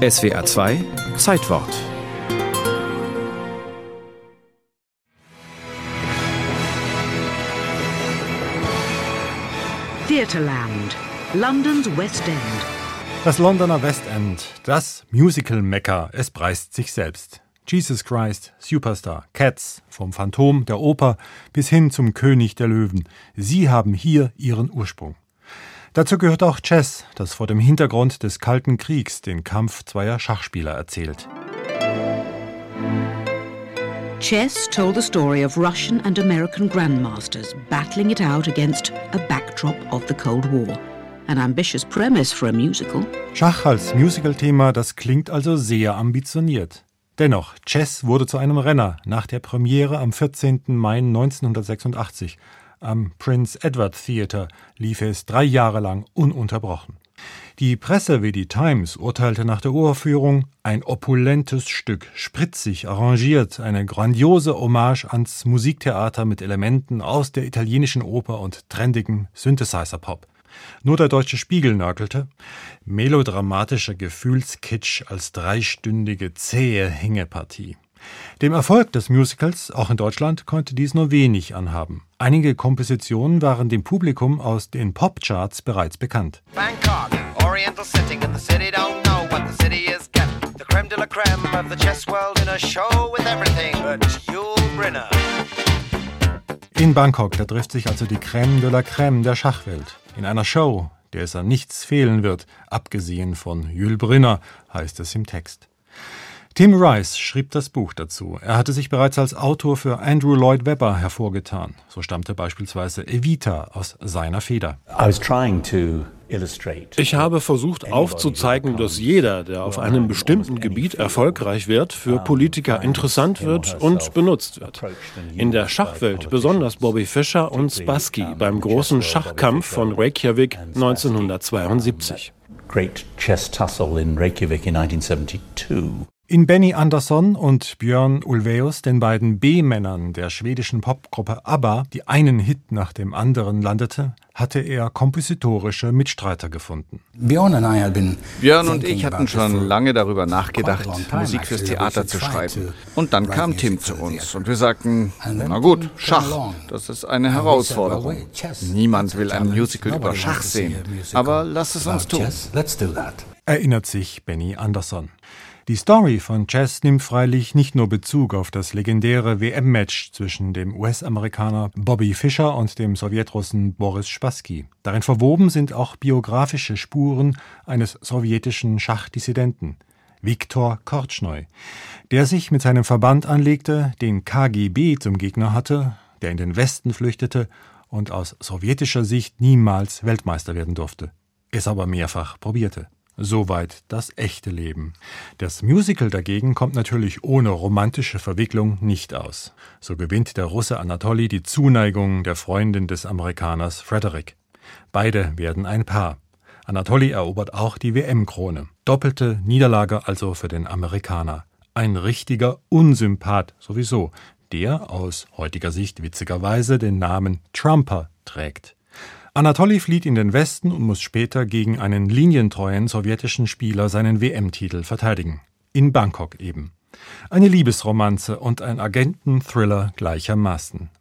SWA 2 Zeitwort Theatreland, Londons West End. Das Londoner West End, das Musical-Mekka, es preist sich selbst. Jesus Christ, Superstar, Cats, vom Phantom der Oper bis hin zum König der Löwen. Sie haben hier ihren Ursprung. Dazu gehört auch Chess, das vor dem Hintergrund des Kalten Kriegs den Kampf zweier Schachspieler erzählt. Chess told the story of Russian and American grandmasters battling it out against a backdrop of the Cold War. An ambitious premise for a musical. Schach als Musical-Thema, das klingt also sehr ambitioniert. Dennoch, Chess wurde zu einem Renner nach der Premiere am 14. Mai 1986. Am Prince Edward Theatre lief es drei Jahre lang ununterbrochen. Die Presse wie die Times urteilte nach der Uraufführung ein opulentes Stück, spritzig arrangiert, eine grandiose Hommage ans Musiktheater mit Elementen aus der italienischen Oper und trendigem Synthesizer-Pop. Nur der deutsche Spiegel nörgelte. Melodramatischer Gefühlskitsch als dreistündige zähe Hängepartie. Dem Erfolg des Musicals, auch in Deutschland, konnte dies nur wenig anhaben. Einige Kompositionen waren dem Publikum aus den Popcharts bereits bekannt. Bangkok, Oriental sitting in the city, don't know what the city is getting. The creme de la creme of the chess world in a show with everything but Yul Brynner. In Bangkok, da trifft sich also die Creme de la Creme der Schachwelt. In einer Show, der es an nichts fehlen wird, abgesehen von Jules Brynner, heißt es im Text. Tim Rice schrieb das Buch dazu. Er hatte sich bereits als Autor für Andrew Lloyd Webber hervorgetan. So stammte beispielsweise Evita aus seiner Feder. Ich habe versucht aufzuzeigen, dass jeder, der auf einem bestimmten Gebiet erfolgreich wird, für Politiker interessant wird und benutzt wird. In der Schachwelt besonders Bobby Fischer und Spassky beim großen Schachkampf von Reykjavik 1972. Great chess tussle in Reykjavik in 1972. In Benny Andersson und Björn Ulvaeus, den beiden B-Männern der schwedischen Popgruppe ABBA, die einen Hit nach dem anderen landete, hatte er kompositorische Mitstreiter gefunden. Björn und ich hatten schon lange darüber nachgedacht, Musik fürs Theater zu schreiben. Und dann kam Tim zu uns und wir sagten, na gut, Schach, das ist eine Herausforderung. Niemand will ein Musical über Schach sehen, aber lass es uns tun. Erinnert sich Benny Andersson. Die Story von Chess nimmt freilich nicht nur Bezug auf das legendäre WM-Match zwischen dem US-Amerikaner Bobby Fischer und dem Sowjetrussen Boris Spassky. Darin verwoben sind auch biografische Spuren eines sowjetischen Schachdissidenten, Viktor Kortschnoi, der sich mit seinem Verband anlegte, den KGB zum Gegner hatte, der in den Westen flüchtete und aus sowjetischer Sicht niemals Weltmeister werden durfte, es aber mehrfach probierte. Soweit das echte Leben. Das Musical dagegen kommt natürlich ohne romantische Verwicklung nicht aus. So gewinnt der Russe Anatoly die Zuneigung der Freundin des Amerikaners Frederick. Beide werden ein Paar. Anatoly erobert auch die WM-Krone. Doppelte Niederlage also für den Amerikaner. Ein richtiger Unsympath sowieso, der aus heutiger Sicht witzigerweise den Namen Trumper trägt. Anatoly flieht in den Westen und muss später gegen einen linientreuen sowjetischen Spieler seinen WM-Titel verteidigen. In Bangkok eben. Eine Liebesromanze und ein Agenten-Thriller gleichermaßen.